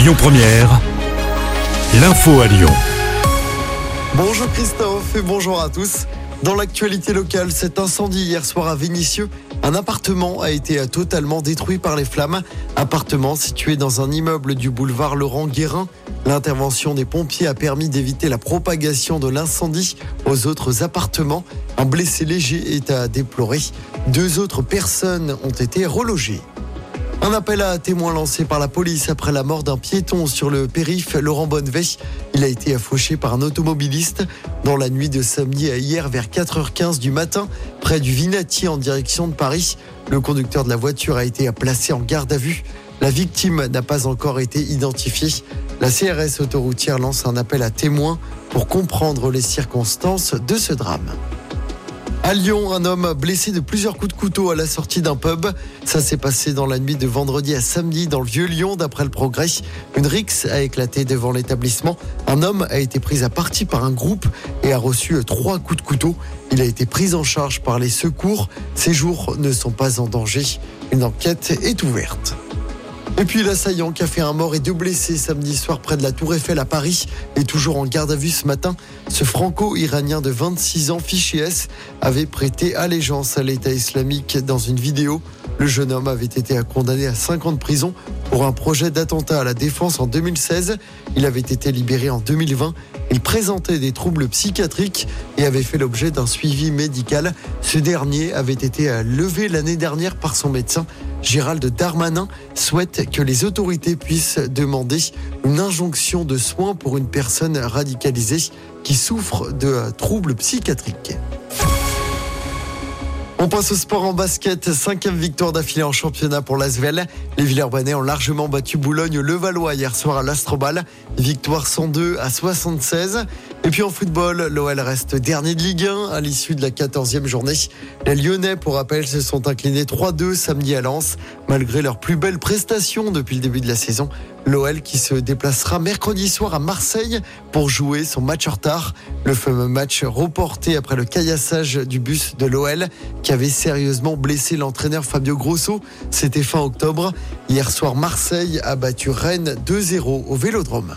Lyon Première, l'info à Lyon. Bonjour Christophe et bonjour à tous. Dans l'actualité locale, cet incendie hier soir à Vénissieux, un appartement a été totalement détruit par les flammes. Appartement situé dans un immeuble du boulevard Laurent Guérin. L'intervention des pompiers a permis d'éviter la propagation de l'incendie aux autres appartements. Un blessé léger est à déplorer. Deux autres personnes ont été relogées. Un appel à témoins lancé par la police après la mort d'un piéton sur le périph' Laurent Bonnevet. Il a été affauché par un automobiliste dans la nuit de samedi à hier vers 4h15 du matin près du Vinati en direction de Paris. Le conducteur de la voiture a été placé en garde à vue. La victime n'a pas encore été identifiée. La CRS autoroutière lance un appel à témoins pour comprendre les circonstances de ce drame. À Lyon, un homme blessé de plusieurs coups de couteau à la sortie d'un pub. Ça s'est passé dans la nuit de vendredi à samedi dans le vieux Lyon, d'après le progrès. Une rixe a éclaté devant l'établissement. Un homme a été pris à partie par un groupe et a reçu trois coups de couteau. Il a été pris en charge par les secours. Ses jours ne sont pas en danger. Une enquête est ouverte. Et puis l'assaillant qui a fait un mort et deux blessés samedi soir près de la Tour Eiffel à Paris est toujours en garde à vue ce matin. Ce franco-iranien de 26 ans, fiché S, avait prêté allégeance à l'État islamique dans une vidéo. Le jeune homme avait été condamné à 5 ans de prison pour un projet d'attentat à la défense en 2016. Il avait été libéré en 2020. Il présentait des troubles psychiatriques et avait fait l'objet d'un suivi médical. Ce dernier avait été levé l'année dernière par son médecin. Gérald Darmanin souhaite que les autorités puissent demander une injonction de soins pour une personne radicalisée qui souffre de troubles psychiatriques. On passe au sport en basket. Cinquième victoire d'affilée en championnat pour l'Asvel. Les Villers-Banais ont largement battu Boulogne-le-Valois hier soir à l'Astrobal. Victoire 102 à 76. Et puis en football, l'OL reste dernier de Ligue 1 à l'issue de la 14e journée. Les Lyonnais, pour rappel, se sont inclinés 3-2 samedi à Lens, malgré leur plus belle prestation depuis le début de la saison. L'OL qui se déplacera mercredi soir à Marseille pour jouer son match en retard. Le fameux match reporté après le caillassage du bus de l'OL qui avait sérieusement blessé l'entraîneur Fabio Grosso. C'était fin octobre. Hier soir, Marseille a battu Rennes 2-0 au Vélodrome.